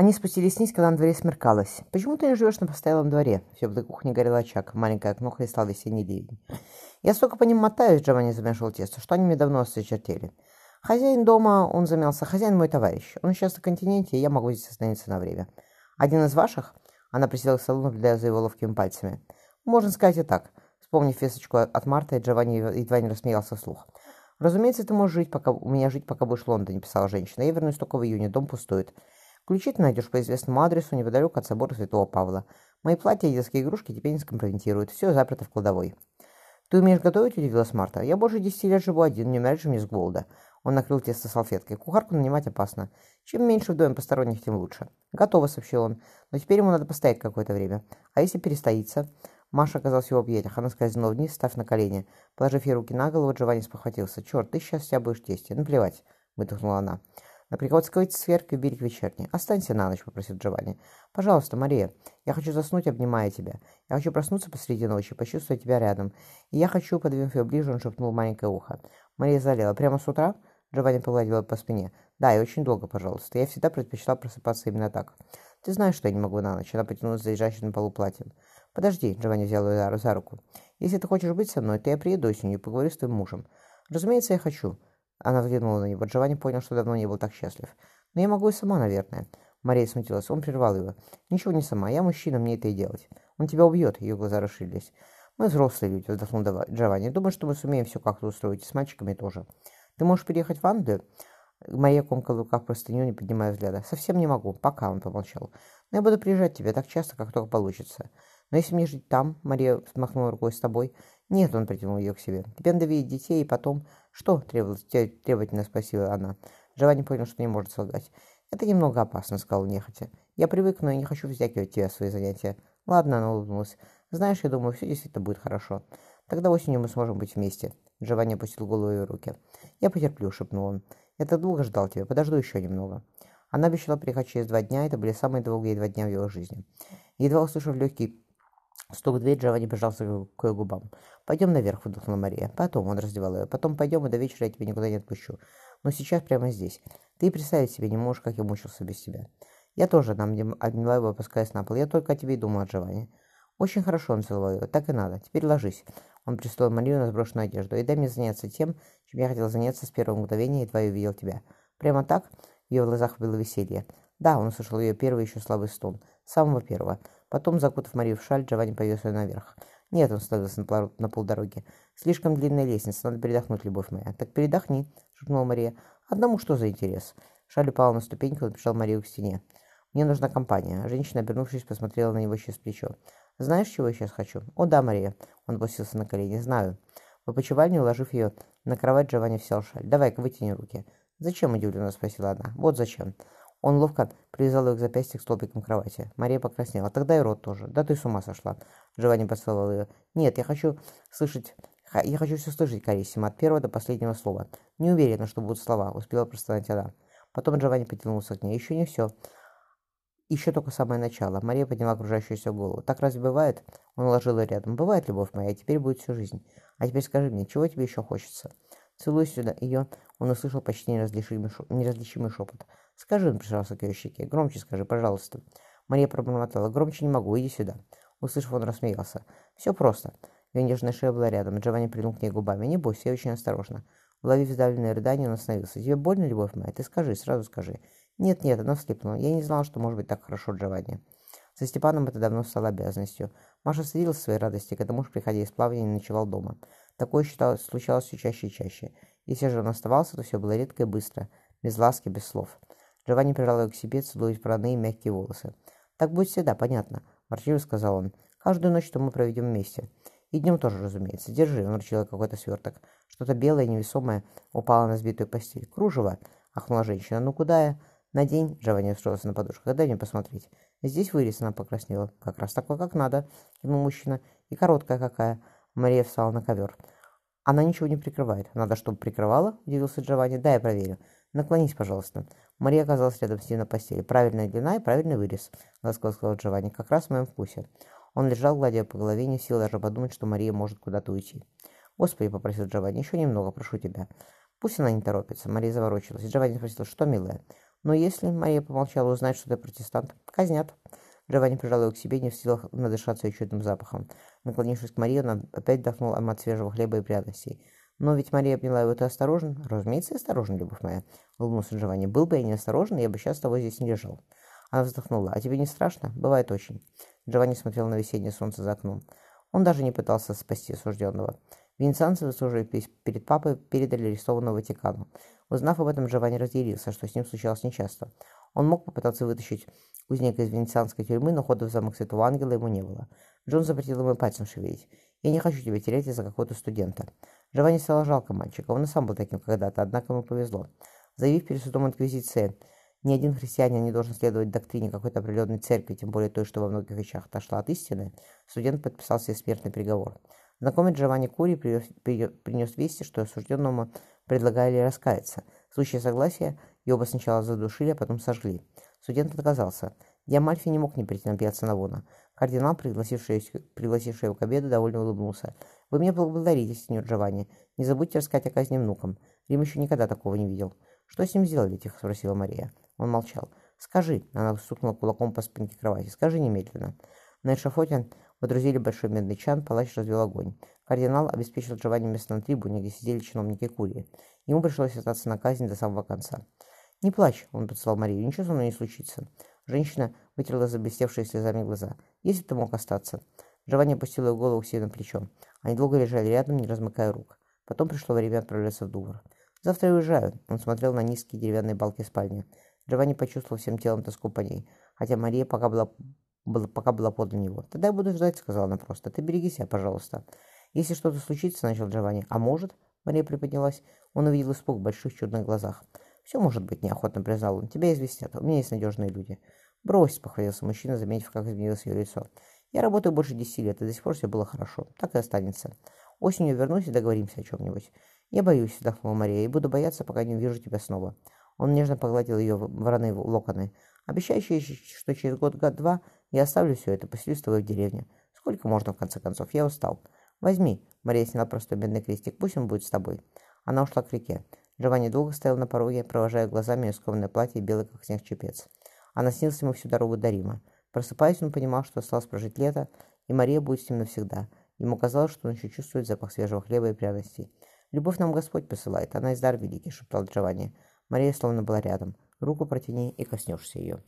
Они спустились вниз, когда на дворе смеркалось. «Почему ты не живешь на постоялом дворе?» В теплой кухне горел очаг, маленькое окно хлестал весенний ливень. «Я столько по ним мотаюсь», — Джованни замешивал тесто, «что они мне давно осточертели. Хозяин дома, он замялся, хозяин мой товарищ. Он сейчас на континенте, и я могу здесь остановиться на время. Один из ваших?» Она присела к столу, наблюдая за его ловкими пальцами. «Можно сказать и так». Вспомнив весточку от Марта, Джованни едва не рассмеялся вслух. «Разумеется, ты можешь жить, пока у меня жить, пока будешь в Лондоне», — писала женщина. «Я вернусь только в июне, дом пустует. Ключи ты найдешь по известному адресу неподалеку от собора Святого Павла. Мои платья и детские игрушки теперь не скомпрометируют. Все заперто в кладовой». «Ты умеешь готовить?» – удивилась Марта. «Я больше десяти лет живу один, не умирать же мне с голода». Он накрыл тесто салфеткой. Кухарку нанимать опасно. Чем меньше в доме посторонних, тем лучше. «Готово», — сообщил он. «Но теперь ему надо постоять какое-то время. А если перестоится?» Маша оказалась в его объятиях. Она скользнула вниз, став на колени. Положив ей руки на голову, Джованни спохватился. «Черт, ты сейчас себя будешь тесте. Наплевать», — выдохнула она. На Приходской церкви берег вечерний. Останься на ночь, попросил Джованни. Пожалуйста, Мария. Я хочу заснуть, обнимая тебя. Я хочу проснуться посреди ночи, почувствовать тебя рядом. И я хочу, подвинув ее ближе, он шепнул маленькое ухо. Мария залила. Прямо с утра? Джованни погладила по спине. Да, и очень долго, пожалуйста. Я всегда предпочитала просыпаться именно так. Ты знаешь, что я не могу на ночь. Она потянулась за лежащим на полу платьем. Подожди, Джованни взял ее за руку. Если ты хочешь быть со мной, то я приеду осенью и поговорю с твоим мужем. Разумеется, я хочу. Она взглянула на него. Джованни понял, что давно не был так счастлив. «Но я могу и сама, наверное». Мария смутилась. Он прервал его. «Ничего не сама. Я мужчина, мне это и делать. Он тебя убьет». Ее глаза расширились. «Мы взрослые люди», — вздохнул Джованни. «Думаю, что мы сумеем все как-то устроить. с мальчиками тоже. Ты можешь переехать в Англию?» Мария комкала в руках простыню, не поднимая взгляда. «Совсем не могу. Пока», — он помолчал. «Но я буду приезжать к тебе так часто, как только получится. Но если мне жить там, Мария смахнула рукой с тобой. Нет, он притянул ее к себе. Тебе надо видеть детей, и потом... Что? Требовательно спросила она. Джованни понял, что не может солгать. Это немного опасно, сказал нехотя. Я привык, но я не хочу втягивать тебя в свои занятия. Ладно, она улыбнулась. Знаешь, я думаю, все действительно будет хорошо. Тогда осенью мы сможем быть вместе. Джованни опустил голову ее руки. Я потерплю, шепнул он. Я так долго ждал тебя, подожду еще немного. Она обещала приехать через два дня, это были самые долгие два дня в его жизни. Едва услышав легкий Стук в дверь, Джованни прижался к ее губам. «Пойдем наверх», — выдохнула Мария. «Потом», — он раздевал ее. «Потом пойдем, и до вечера я тебя никуда не отпущу. Но сейчас прямо здесь. Ты представить себе не можешь, как я мучился без тебя». «Я тоже», — нам обняла его, опускаясь на пол. «Я только о тебе и думал, Джованни». «Очень хорошо», — он целовал ее. «Так и надо. Теперь ложись». Он пристроил Марию на сброшенную одежду. «И дай мне заняться тем, чем я хотел заняться с первого мгновения, едва я увидел тебя». «Прямо так?» В ее глазах было веселье. «Да», — он услышал ее первый еще слабый стон. Самого первого. Потом, закутав Марию в шаль, Джованни повез ее наверх. «Нет», — он остановился на, полдороги. «Слишком длинная лестница, надо передохнуть, любовь моя». «Так передохни», — шепнула Мария. «Одному что за интерес?» Шаль упала на ступеньку, он прижал Марию к стене. «Мне нужна компания». Женщина, обернувшись, посмотрела на него через плечо. «Знаешь, чего я сейчас хочу?» «О, да, Мария». Он опустился на колени. «Знаю». В опочивальне, уложив ее на кровать, Джованни взял шаль. «Давай-ка, вытяни руки». «Зачем?» – удивленно спросила она. «Вот зачем». Он ловко привязал ее к к столбикам кровати. Мария покраснела. «Тогда и рот тоже. Да ты с ума сошла!» Джованни поцеловал ее. «Нет, я хочу слышать... Я хочу все слышать, Кариссима, от первого до последнего слова. Не уверена, что будут слова», — успела простонать она. Потом Джованни потянулся к ней. «Еще не все. Еще только самое начало». Мария подняла окружающуюся голову. «Так разве бывает?» Он уложил ее рядом. «Бывает, любовь моя, теперь будет всю жизнь. А теперь скажи мне, чего тебе еще хочется?» Целуя сюда ее, он услышал почти неразличимый, шеп... неразличимый шепот. «Скажи», — он прижался к ее щеке. «Громче скажи, пожалуйста». Мария пробормотала. «Громче не могу, иди сюда». Услышав, он рассмеялся. «Все просто». Ее нежная шея была рядом. Джованни прильнул к ней губами. «Не бойся, я очень осторожно». Уловив сдавленное рыдание, он остановился. «Тебе больно, любовь моя? Ты скажи, сразу скажи». «Нет-нет», она всхлипнула. «Я не знала, что может быть так хорошо, Джованни». Со Степаном это давно стало обязанностью. Маша садилась в своей радости, когда муж, приходя из плавания, ночевал дома. Такое считалось, случалось все чаще и чаще. Если же он оставался, то все было редко и быстро, без ласки, без слов. Джованни прижал ее к себе, целуя и мягкие волосы. «Так будет всегда, понятно», — ворчливо сказал он. «Каждую ночь, что мы проведем вместе. И днем тоже, разумеется. Держи», — он вручил какой-то сверток. Что-то белое, невесомое, упало на сбитую постель. «Кружево», — ахнула женщина. «Ну куда я?» «На день», — Джованни устроился на подушках. «Дай мне посмотреть». «Здесь вырез», — она покраснела. «Как раз такой, как надо», — кивнул мужчина. «И короткая какая». Мария встала на ковер. «Она ничего не прикрывает. Надо, чтобы прикрывала?» – удивился Джованни. «Да, я проверю. Наклонись, пожалуйста». Мария оказалась рядом с ним на постели. «Правильная длина и правильный вырез», – ласково сказал Джованни. «Как раз в моем вкусе». Он лежал, гладя по голове, не в силах даже подумать, что Мария может куда-то уйти. «Господи», — попросил Джованни, — «еще немного, прошу тебя». «Пусть она не торопится». Мария заворочилась. Джованни спросил, «Что, милая?» Но если, Мария помолчала, узнать, что ты протестант, казнят. Джованни прижал ее к себе, не в силах надышаться ее чудным запахом. Наклонившись к Марии, он опять вдохнул аромат свежего хлеба и пряностей. «Но ведь Мария обняла его, ты осторожен?» «Разумеется, осторожен, любовь моя», — улыбнулся Джованни. «Был бы я не осторожен, я бы сейчас с тобой здесь не лежал». Она вздохнула. «А тебе не страшно? Бывает очень». Джованни смотрел на весеннее солнце за окном. Он даже не пытался спасти осужденного. Венецианцы, выслуживаясь перед папой, передали арестованного Ватикану. Узнав об этом, Джованни разделился, что с ним случалось нечасто. Он мог попытаться вытащить узника из венецианской тюрьмы, но хода в замок Святого Ангела ему не было. Джон запретил ему пальцем шевелить. «Я не хочу тебя терять из-за какого-то студента». Джованни стало жалко мальчика, он и сам был таким когда-то, однако ему повезло. Заявив перед судом Инквизиции, ни один христианин не должен следовать доктрине какой-то определенной церкви, тем более той, что во многих вещах отошла от истины, студент подписал себе смертный приговор. Знакомый Джованни Кури принес вести, что осужденному предлагали раскаяться. В случае согласия его сначала задушили, а потом сожгли. Студент отказался. Диамальфи не мог не прийти на пьяца Навона. Кардинал, пригласивший, пригласивший его к обеду, довольно улыбнулся. «Вы меня благодарите, сеньор Джованни. Не забудьте рассказать о казни внукам. Рим еще никогда такого не видел». «Что с ним сделали?» – тихо спросила Мария. Он молчал. «Скажи!» – она стукнула кулаком по спинке кровати. «Скажи немедленно». На эшафоте водрузили большой медный чан, палач развел огонь. Кардинал обеспечил Джованни место на трибуне, где сидели чиновники Курии. Ему пришлось остаться на казнь до самого конца. «Не плачь», — он поцеловал Марию, — «ничего со мной не случится». Женщина вытерла заблестевшие слезами глаза. «Если ты мог остаться». Джованни опустил ее голову себе на плечо. Они долго лежали рядом, не размыкая рук. Потом пришло время отправляться в Дувр. «Завтра я уезжаю», — он смотрел на низкие деревянные балки спальни. Джованни почувствовал всем телом тоску по ней, хотя Мария пока была, была, пока была подле него. «Тогда я буду ждать», — сказала она просто. «Ты береги себя, пожалуйста». «Если что-то случится», — начал Джованни. «А может?» — Мария приподнялась. Он увидел испуг в больших чудных глазах. «Все может быть», — неохотно признал он. «Тебя известят. У меня есть надежные люди». «Брось», — похвалился мужчина, заметив, как изменилось ее лицо. «Я работаю больше десяти лет, и до сих пор все было хорошо. Так и останется. Осенью вернусь и договоримся о чем-нибудь». «Я боюсь», — вздохнула Мария, — «и буду бояться, пока не увижу тебя снова». Он нежно погладил ее вороные локоны. «Обещающие, что через год-год-два я оставлю все это, поселюсь с тобой в деревне. Сколько можно, в конце концов? Я устал». «Возьми», — Мария сняла простой медный крестик, — «пусть он будет с тобой». Она ушла к реке. Джованни долго стоял на пороге, провожая глазами скромное платье, белый как снег чепец. Она снилась ему всю дорогу до Рима. Просыпаясь, он понимал, что осталось прожить лето, и Мария будет с ним навсегда. Ему казалось, что он еще чувствует запах свежего хлеба и пряностей. «Любовь нам Господь посылает, она из дар великий», — шептал Джованни. Мария словно была рядом. «Руку протяни и коснешься ее».